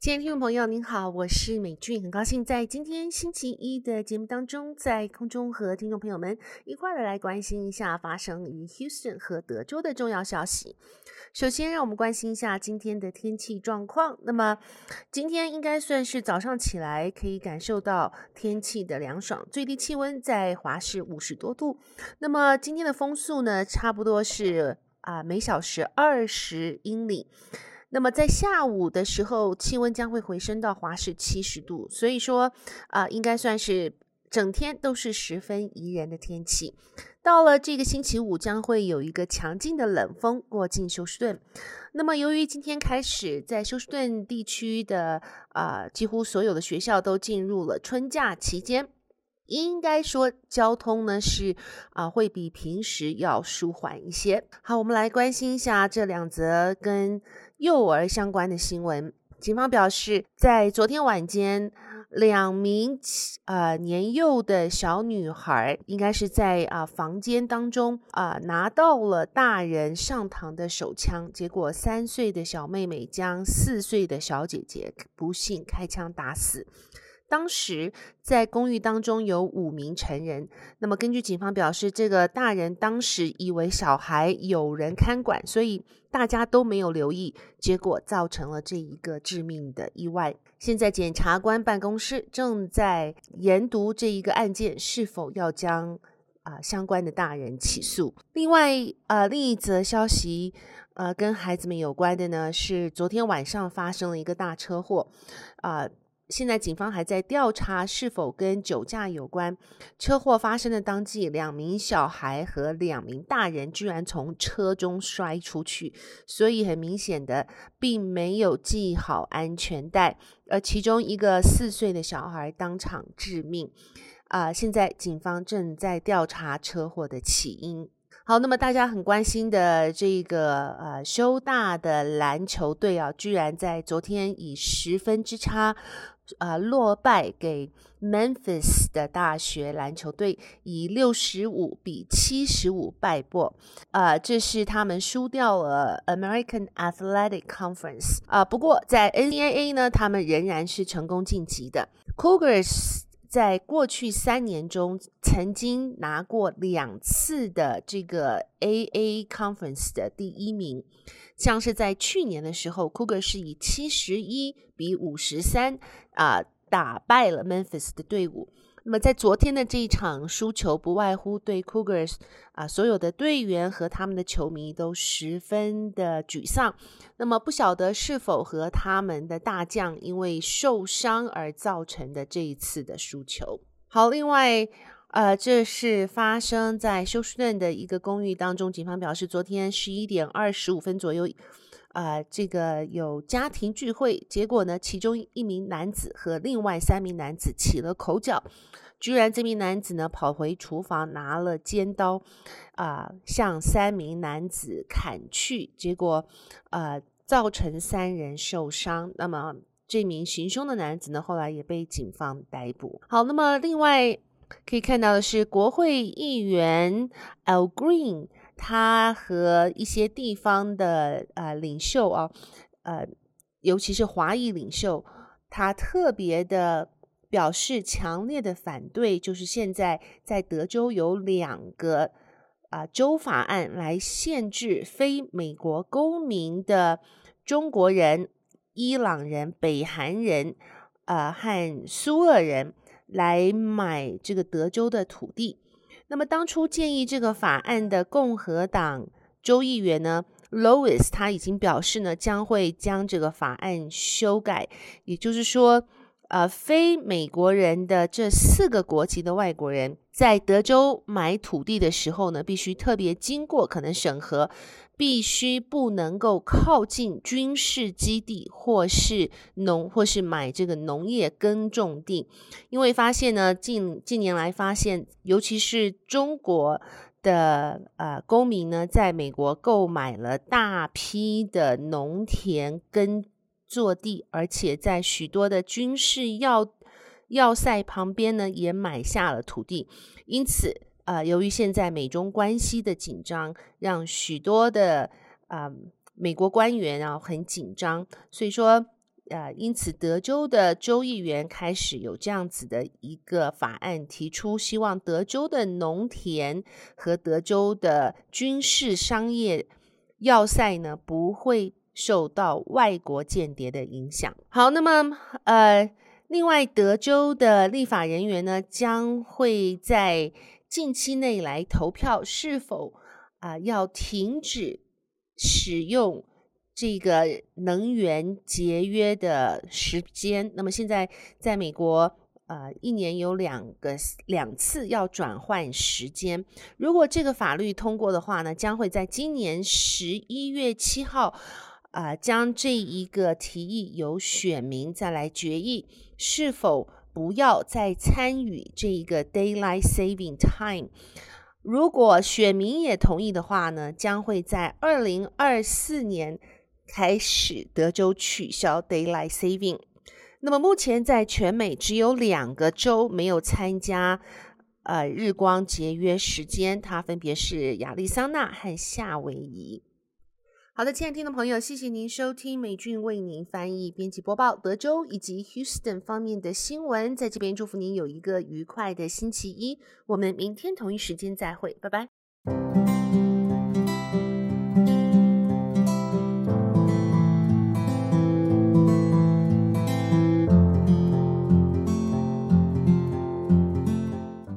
亲爱的听众朋友，您好，我是美俊，很高兴在今天星期一的节目当中，在空中和听众朋友们一块儿来关心一下发生于 Houston 和德州的重要消息。首先，让我们关心一下今天的天气状况。那么，今天应该算是早上起来可以感受到天气的凉爽，最低气温在华氏五十多度。那么，今天的风速呢，差不多是啊每小时二十英里。那么，在下午的时候，气温将会回升到华氏七十度。所以说啊，应该算是。整天都是十分宜人的天气，到了这个星期五将会有一个强劲的冷风过境休斯顿。那么由于今天开始在休斯顿地区的啊、几乎所有的学校都进入了春假期间，应该说交通呢是啊、会比平时要舒缓一些。好，我们来关心一下这两则跟幼儿相关的新闻。警方表示，在昨天晚间。两名呃年幼的小女孩，应该是在啊、房间当中啊、拿到了大人上膛的手枪，结果三岁的小妹妹将四岁的小姐姐不幸开枪打死。当时在公寓当中有五名成人，那么根据警方表示，这个大人当时以为小孩有人看管，所以大家都没有留意，结果造成了这一个致命的意外。现在检察官办公室正在研读这一个案件是否要将啊、相关的大人起诉。另外，呃，另一则消息，呃，跟孩子们有关的呢，是昨天晚上发生了一个大车祸，啊、现在警方还在调查是否跟酒驾有关。车祸发生的当季，两名小孩和两名大人居然从车中摔出去，所以很明显的并没有系好安全带，而其中一个四岁的小孩当场致命。啊、现在警方正在调查车祸的起因。好，那么大家很关心的这个呃休大的篮球队啊，居然在昨天以十分之差。啊、落败给 Memphis 的大学篮球队，以六十五比七十五败北。啊、呃，这是他们输掉了 American Athletic Conference。啊、不过在 NCAA 呢，他们仍然是成功晋级的。Cougars 在过去三年中，曾经拿过两次的这个 AA Conference 的第一名。像是在去年的时候，Cougar 是以七十一比五十三啊打败了 Memphis 的队伍。那么在昨天的这一场输球，不外乎对 Cougars 啊所有的队员和他们的球迷都十分的沮丧。那么不晓得是否和他们的大将因为受伤而造成的这一次的输球。好，另外。呃，这是发生在休斯顿的一个公寓当中。警方表示，昨天十一点二十五分左右，呃，这个有家庭聚会，结果呢，其中一名男子和另外三名男子起了口角，居然这名男子呢跑回厨房拿了尖刀，啊、向三名男子砍去，结果呃造成三人受伤。那么这名行凶的男子呢，后来也被警方逮捕。好，那么另外。可以看到的是，国会议员 Al Green，他和一些地方的呃领袖啊，呃，尤其是华裔领袖，他特别的表示强烈的反对，就是现在在德州有两个啊、州法案来限制非美国公民的中国人、伊朗人、北韩人、呃、和苏俄人。来买这个德州的土地。那么当初建议这个法案的共和党州议员呢，Lois 他已经表示呢，将会将这个法案修改。也就是说，呃，非美国人的这四个国籍的外国人，在德州买土地的时候呢，必须特别经过可能审核。必须不能够靠近军事基地，或是农，或是买这个农业耕种地，因为发现呢，近近年来发现，尤其是中国的呃公民呢，在美国购买了大批的农田耕坐地，而且在许多的军事要要塞旁边呢也买下了土地，因此，呃，由于现在美中关系的紧张，让许多的啊、美国官员啊很紧张，所以说，呃，因此德州的州议员开始有这样子的一个法案提出，希望德州的农田和德州的军事商业要塞呢不会受到外国间谍的影响。好，那么呃。另外，德州的立法人员呢，将会在近期内来投票，是否啊、要停止使用这个能源节约的时间。那么现在在美国，呃，一年有两个两次要转换时间。如果这个法律通过的话呢，将会在今年十一月七号。啊，将这一个提议由选民再来决议，是否不要再参与这一个 Daylight Saving Time。如果选民也同意的话呢，将会在二零二四年开始德州取消 Daylight Saving。那么目前在全美只有两个州没有参加呃日光节约时间，它分别是亚利桑那和夏威夷。好的，亲爱的听众朋友，谢谢您收听美俊为您翻译、编辑播报德州以及 Houston 方面的新闻。在这边祝福您有一个愉快的星期一。我们明天同一时间再会，拜拜。